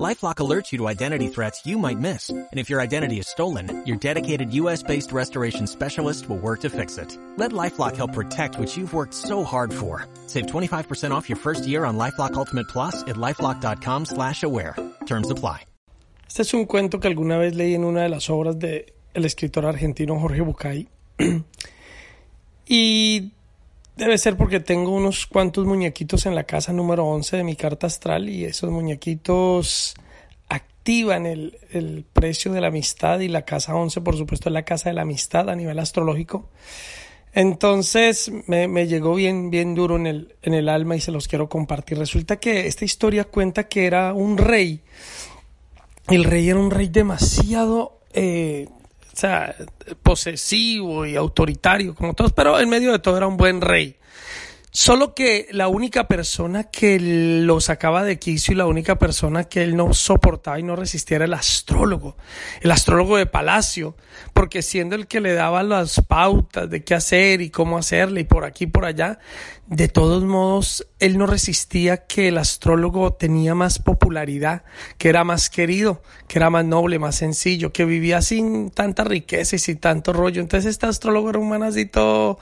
LifeLock alerts you to identity threats you might miss. And if your identity is stolen, your dedicated U.S.-based restoration specialist will work to fix it. Let LifeLock help protect what you've worked so hard for. Save 25% off your first year on LifeLock Ultimate Plus at LifeLock.com slash aware. Terms apply. Este es un cuento que alguna vez leí en una de las obras del el escritor argentino Jorge Bucay. y Debe ser porque tengo unos cuantos muñequitos en la casa número 11 de mi carta astral y esos muñequitos activan el, el, precio de la amistad y la casa 11 por supuesto es la casa de la amistad a nivel astrológico. Entonces me, me llegó bien, bien duro en el, en el alma y se los quiero compartir. Resulta que esta historia cuenta que era un rey. El rey era un rey demasiado eh, o sea, posesivo y autoritario como todos, pero en medio de todo era un buen rey. Solo que la única persona que lo sacaba de quicio y la única persona que él no soportaba y no resistía era el astrólogo, el astrólogo de palacio, porque siendo el que le daba las pautas de qué hacer y cómo hacerle y por aquí y por allá, de todos modos él no resistía que el astrólogo tenía más popularidad, que era más querido, que era más noble, más sencillo, que vivía sin tanta riqueza y sin tanto rollo. Entonces este astrólogo era un manacito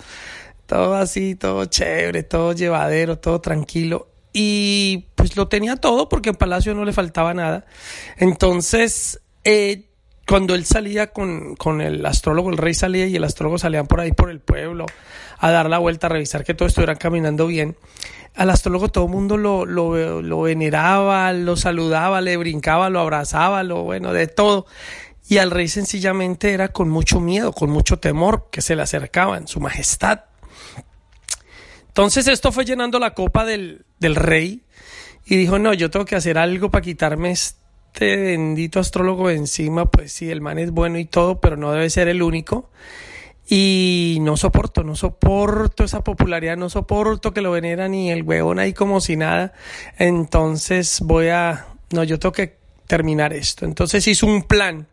todo así, todo chévere, todo llevadero, todo tranquilo. Y pues lo tenía todo porque en Palacio no le faltaba nada. Entonces, eh, cuando él salía con, con, el astrólogo, el rey salía y el astrólogo salían por ahí por el pueblo a dar la vuelta, a revisar que todo estuviera caminando bien. Al astrólogo todo el mundo lo, lo, lo veneraba, lo saludaba, le brincaba, lo abrazaba, lo bueno, de todo. Y al rey sencillamente era con mucho miedo, con mucho temor que se le acercaban, su majestad. Entonces esto fue llenando la copa del, del rey y dijo, no, yo tengo que hacer algo para quitarme este bendito astrólogo de encima, pues sí, el man es bueno y todo, pero no debe ser el único. Y no soporto, no soporto esa popularidad, no soporto que lo venera ni el huevón ahí como si nada. Entonces voy a, no, yo tengo que terminar esto. Entonces hizo un plan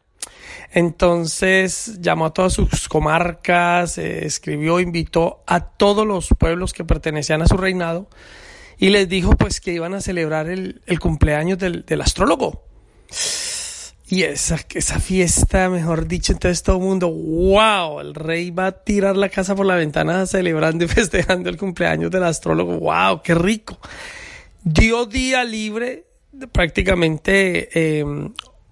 entonces llamó a todas sus comarcas, eh, escribió, invitó a todos los pueblos que pertenecían a su reinado y les dijo pues que iban a celebrar el, cumpleaños del, astrólogo. Y esa, esa fiesta, mejor dicho, entonces todo el mundo, wow, el rey va a tirar la casa por la ventana celebrando y festejando el cumpleaños del astrólogo, wow, qué rico. Dio día libre prácticamente eh,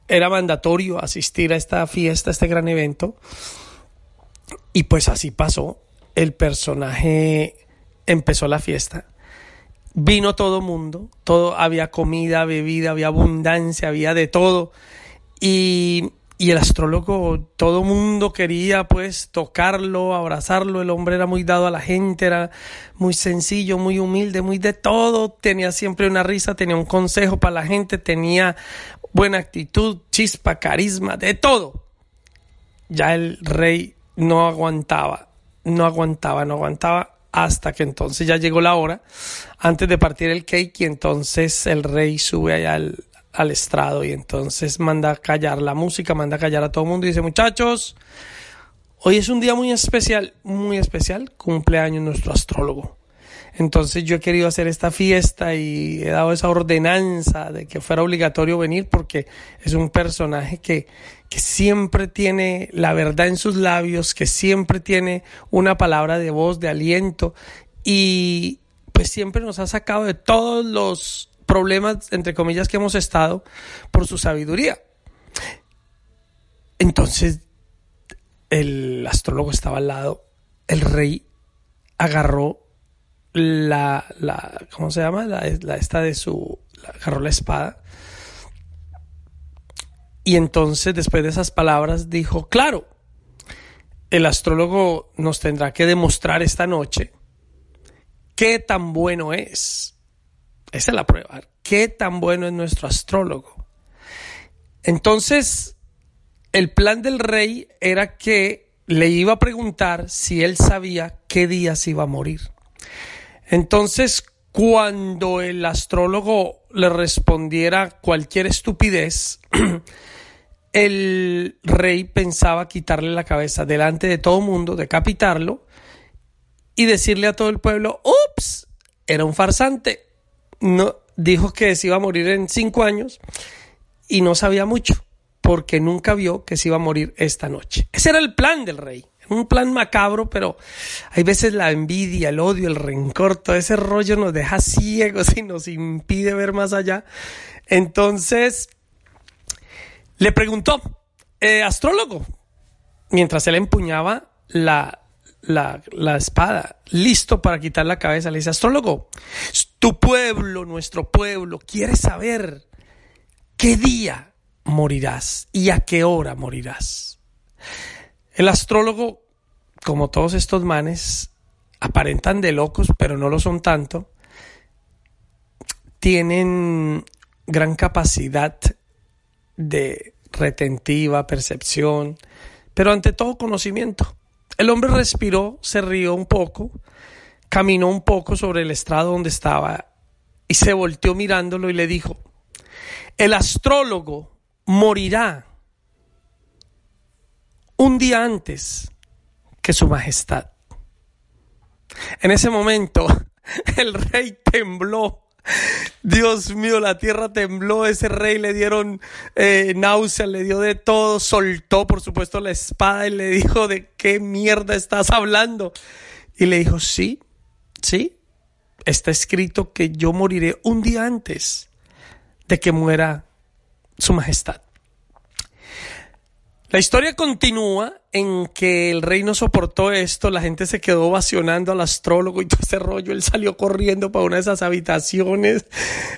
era mandatorio asistir a esta fiesta, a este gran evento. Y pues así pasó. El personaje empezó la fiesta. Vino todo mundo, todo, había comida, bebida, había abundancia, había de todo. Y, y el astrólogo, todo mundo quería pues tocarlo, abrazarlo. El hombre era muy dado a la gente, era muy sencillo, muy humilde, muy de todo. Tenía siempre una risa, tenía un consejo para la gente, tenía buena actitud, chispa, carisma, de todo. Ya el rey no aguantaba, no aguantaba, no aguantaba hasta que entonces ya llegó la hora antes de partir el cake y entonces el rey sube allá al, al estrado y entonces manda a callar la música, manda a callar a todo el mundo y dice muchachos, hoy es un día muy especial, muy especial, cumpleaños nuestro astrólogo. Entonces yo he querido hacer esta fiesta y he dado esa ordenanza de que fuera obligatorio venir porque es un personaje que, que siempre tiene la verdad en sus labios, que siempre tiene una palabra de voz, de aliento y pues siempre nos ha sacado de todos los problemas, entre comillas, que hemos estado por su sabiduría. Entonces el astrólogo estaba al lado, el rey agarró la, la ¿cómo se llama? La, la esta de su, agarró la espada. Y entonces, después de esas palabras, dijo, claro, el astrólogo nos tendrá que demostrar esta noche qué tan bueno es. Esa es la prueba. ¿Qué tan bueno es nuestro astrólogo? Entonces, el plan del rey era que le iba a preguntar si él sabía qué día se iba a morir. Entonces, cuando el astrólogo le respondiera cualquier estupidez, el rey pensaba quitarle la cabeza delante de todo mundo, decapitarlo y decirle a todo el pueblo, ups, era un farsante. No, dijo que se iba a morir en cinco años y no sabía mucho porque nunca vio que se iba a morir esta noche. Ese era el plan del rey. Un plan macabro, pero hay veces la envidia, el odio, el rencor, todo ese rollo nos deja ciegos y nos impide ver más allá. Entonces, le preguntó, eh, astrólogo, mientras él empuñaba la, la, la, espada, listo para quitar la cabeza, le dice, astrólogo, tu pueblo, nuestro pueblo, quiere saber qué día morirás y a qué hora morirás. El astrólogo, como todos estos manes, aparentan de locos, pero no lo son tanto, tienen gran capacidad de retentiva, percepción, pero ante todo conocimiento. El hombre respiró, se rió un poco, caminó un poco sobre el estrado donde estaba y se volteó mirándolo y le dijo, el astrólogo morirá un día antes que su majestad. En ese momento el rey tembló. Dios mío, la tierra tembló, ese rey le dieron eh, náuseas, le dio de todo, soltó por supuesto la espada y le dijo, ¿de qué mierda estás hablando? Y le dijo, sí, sí, está escrito que yo moriré un día antes de que muera su majestad. La historia continúa en que el rey no soportó esto, la gente se quedó ovacionando al astrólogo y todo ese rollo, él salió corriendo para una de esas habitaciones,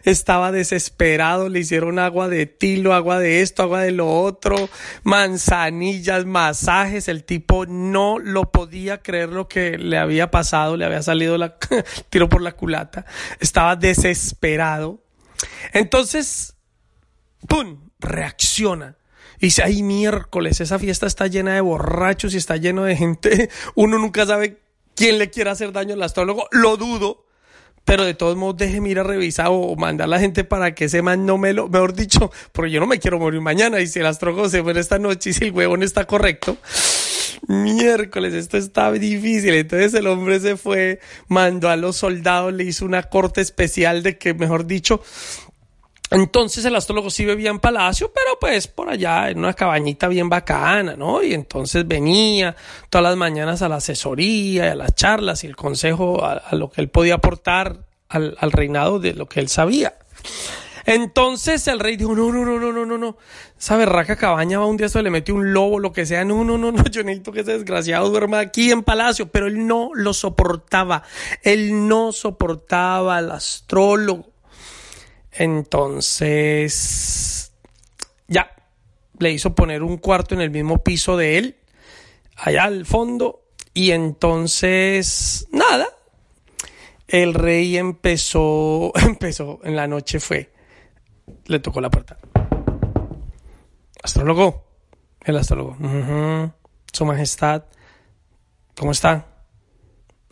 estaba desesperado, le hicieron agua de tilo, agua de esto, agua de lo otro, manzanillas, masajes, el tipo no lo podía creer lo que le había pasado, le había salido la tiro por la culata, estaba desesperado. Entonces, ¡pum! reacciona y dice, ay, miércoles, esa fiesta está llena de borrachos y está lleno de gente. Uno nunca sabe quién le quiere hacer daño al astrólogo. Lo dudo. Pero de todos modos, déjeme ir a revisar o mandar a la gente para que ese man no me lo, mejor dicho, porque yo no me quiero morir mañana. Y si el astrólogo se muere esta noche y si el huevón está correcto, miércoles, esto está difícil. Entonces el hombre se fue, mandó a los soldados, le hizo una corte especial de que, mejor dicho, entonces el astrólogo sí vivía en palacio, pero pues por allá en una cabañita bien bacana, ¿no? Y entonces venía todas las mañanas a la asesoría, a las charlas y el consejo, a, lo que él podía aportar al, al, reinado de lo que él sabía. Entonces el rey dijo, no, no, no, no, no, no, no, esa berraca cabaña va un día se le mete un lobo, lo que sea, no, no, no, no, yo necesito que ese desgraciado duerma aquí en palacio, pero él no lo soportaba, él no soportaba al astrólogo. Entonces, ya, le hizo poner un cuarto en el mismo piso de él, allá al fondo, y entonces, nada, el rey empezó, empezó, en la noche fue, le tocó la puerta. Astrólogo, el astrólogo, Su Majestad, ¿cómo está?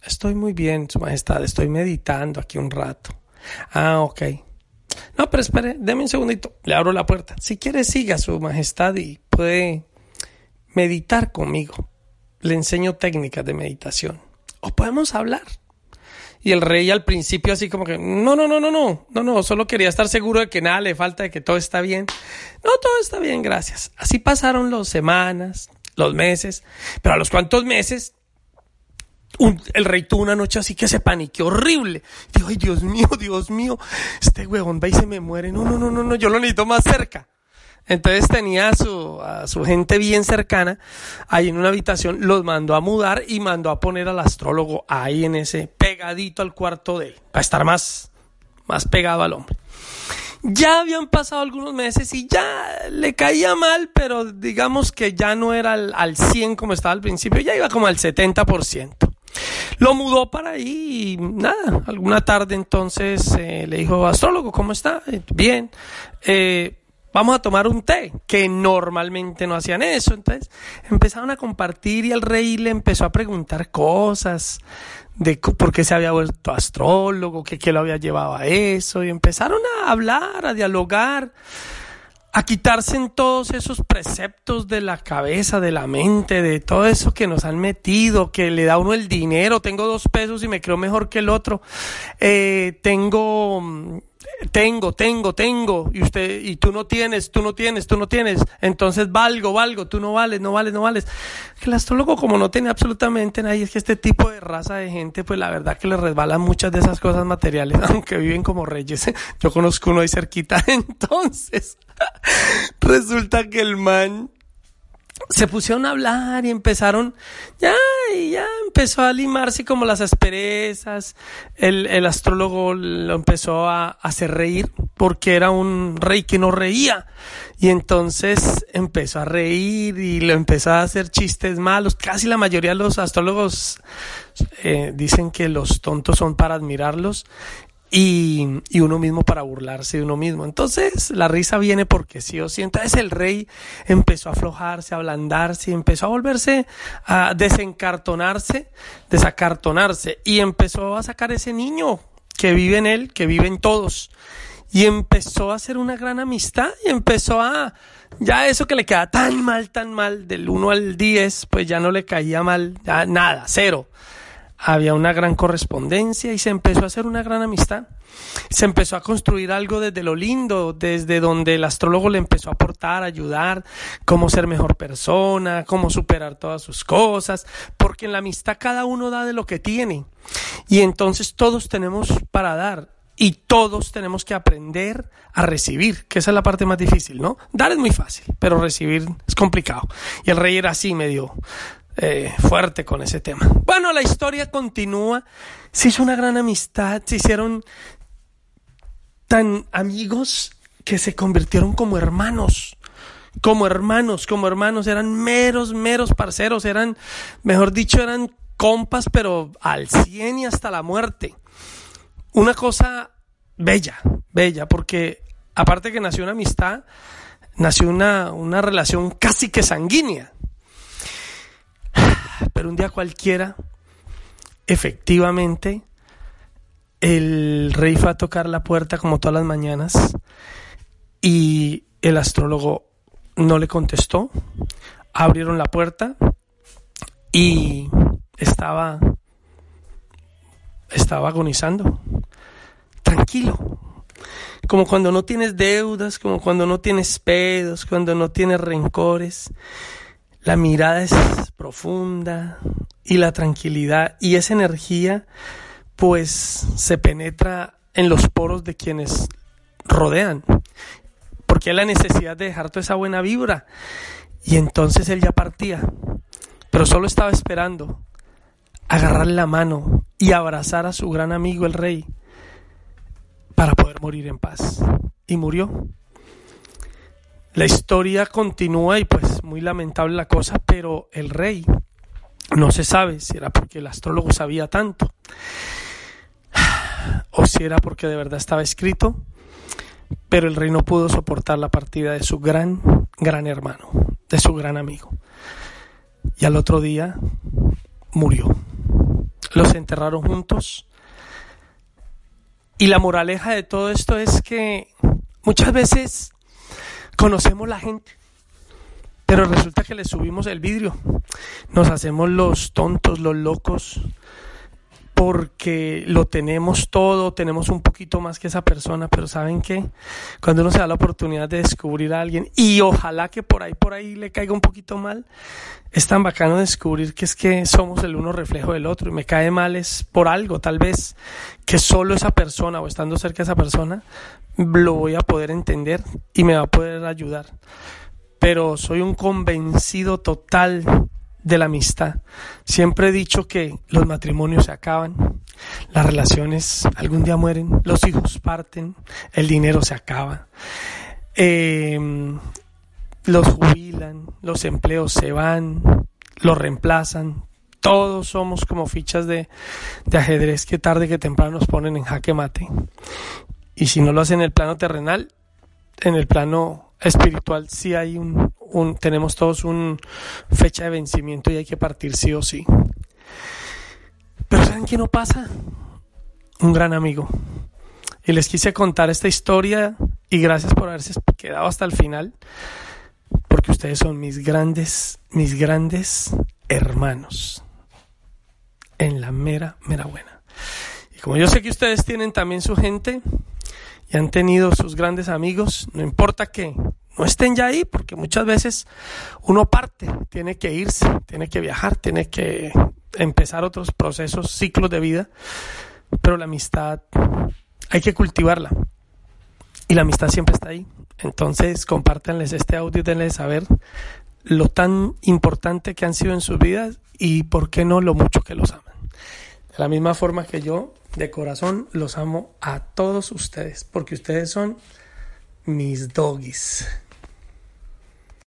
Estoy muy bien, Su Majestad, estoy meditando aquí un rato. Ah, ok. No, pero espere, deme un segundito. Le abro la puerta. Si quiere, siga su majestad y puede meditar conmigo. Le enseño técnicas de meditación. O podemos hablar. Y el rey al principio así como que, no, no, no, no, no, no, no, solo quería estar seguro de que nada le falta, de que todo está bien. No, todo está bien, gracias. Así pasaron las semanas, los meses, pero a los cuantos meses el rey tuvo una noche así que se paniqueó horrible. Dijo, ay, Dios mío, Dios mío, este huevón va y se me muere. No, no, no, no, no, yo lo necesito más cerca. Entonces tenía a su, su gente bien cercana ahí en una habitación, los mandó a mudar y mandó a poner al astrólogo ahí en ese pegadito al cuarto de él, para estar más, más pegado al hombre. Ya habían pasado algunos meses y ya le caía mal, pero digamos que ya no era al, al 100 como estaba al principio, ya iba como al 70%. Lo mudó para ahí y nada, alguna tarde entonces eh, le dijo, astrólogo, ¿cómo está? Bien. Eh, vamos a tomar un té, que normalmente no hacían eso. Entonces empezaron a compartir y el rey le empezó a preguntar cosas de por qué se había vuelto astrólogo, que qué lo había llevado a eso, y empezaron a hablar, a dialogar a quitarse en todos esos preceptos de la cabeza, de la mente, de todo eso que nos han metido, que le da uno el dinero, tengo dos pesos y me creo mejor que el otro, eh, tengo tengo, tengo, tengo, y usted, y tú no tienes, tú no tienes, tú no tienes, entonces valgo, valgo, tú no vales, no vales, no vales. El astrólogo, como no tiene absolutamente nadie, es que este tipo de raza de gente, pues la verdad que le resbalan muchas de esas cosas materiales, aunque viven como reyes. Yo conozco uno ahí cerquita, entonces resulta que el man se pusieron a hablar y empezaron, ya, y ya empezó a limarse como las asperezas. El, el astrólogo lo empezó a, hacer reír porque era un rey que no reía. Y entonces empezó a reír y lo empezó a hacer chistes malos. Casi la mayoría de los astrólogos eh, dicen que los tontos son para admirarlos y, y, uno mismo para burlarse de uno mismo. Entonces la risa viene porque sí o sí. Entonces el rey empezó a aflojarse, a ablandarse, empezó a volverse a desencartonarse, desacartonarse y empezó a sacar ese niño que vive en él, que vive en todos. Y empezó a hacer una gran amistad y empezó a, ya eso que le queda tan mal, tan mal, del 1 al 10, pues ya no le caía mal, nada, cero había una gran correspondencia y se empezó a hacer una gran amistad. Se empezó a construir algo desde lo lindo, desde donde el astrólogo le empezó a aportar, ayudar, cómo ser mejor persona, cómo superar todas sus cosas, porque en la amistad cada uno da de lo que tiene. Y entonces todos tenemos para dar y todos tenemos que aprender a recibir, que esa es la parte más difícil, ¿no? Dar es muy fácil, pero recibir es complicado. Y el rey era así medio eh, fuerte con ese tema. Bueno, la historia continúa. Se hizo una gran amistad, se hicieron tan amigos que se convirtieron como hermanos. Como hermanos, como hermanos, eran meros, meros parceros, eran, mejor dicho, eran compas, pero al cien y hasta la muerte. Una cosa bella, bella, porque aparte que nació una amistad, nació una, una relación casi que sanguínea un día cualquiera, efectivamente, el rey fue a tocar la puerta como todas las mañanas y el astrólogo no le contestó. Abrieron la puerta y estaba estaba agonizando. Tranquilo. Como cuando no tienes deudas, como cuando no tienes pedos, cuando no tienes rencores. La mirada es profunda y la tranquilidad y esa energía pues se penetra en los poros de quienes rodean. Porque hay la necesidad de dejar toda esa buena vibra. Y entonces él ya partía. Pero solo estaba esperando agarrarle la mano y abrazar a su gran amigo el rey para poder morir en paz. Y murió. La historia continúa y pues muy lamentable la cosa, pero el rey no se sabe si era porque el astrólogo sabía tanto o si era porque de verdad estaba escrito, pero el rey no pudo soportar la partida de su gran, gran hermano, de su gran amigo. Y al otro día murió. Los enterraron juntos. Y la moraleja de todo esto es que muchas veces Conocemos la gente, pero resulta que le subimos el vidrio. Nos hacemos los tontos, los locos, porque lo tenemos todo, tenemos un poquito más que esa persona, pero ¿saben qué? Cuando uno se da la oportunidad de descubrir a alguien y ojalá que por ahí, por ahí le caiga un poquito mal, es tan bacano descubrir que es que somos el uno reflejo del otro y me cae mal es por algo, tal vez que solo esa persona o estando cerca de esa persona lo voy a poder entender y me va a poder ayudar. Pero soy un convencido total de la amistad. Siempre he dicho que los matrimonios se acaban, las relaciones algún día mueren, los hijos parten, el dinero se acaba, em, los jubilan, los empleos se van, los reemplazan. Todos somos como fichas de, de ajedrez que tarde que temprano nos ponen en jaque mate. Y si no lo hacen en el plano terrenal, en el plano espiritual sí hay un, un, tenemos todos un fecha de vencimiento y hay que partir sí o sí. Pero ¿saben qué no pasa? Un gran amigo. Y les quise contar esta historia y gracias por haberse quedado hasta el final, porque ustedes son mis grandes, mis grandes hermanos. En la mera, mera buena. Y como yo sé que ustedes tienen también su gente y han tenido sus grandes amigos, no importa que no estén ya ahí, porque muchas veces uno parte, tiene que irse, tiene que viajar, tiene que empezar otros procesos, ciclos de vida, pero la amistad hay que cultivarla. Y la amistad siempre está ahí. Entonces, compártanles este audio y denles saber lo tan importante que han sido en sus vidas y por qué no lo mucho que los aman. De la misma forma que yo, de corazón, los amo a todos ustedes, porque ustedes son mis doggies.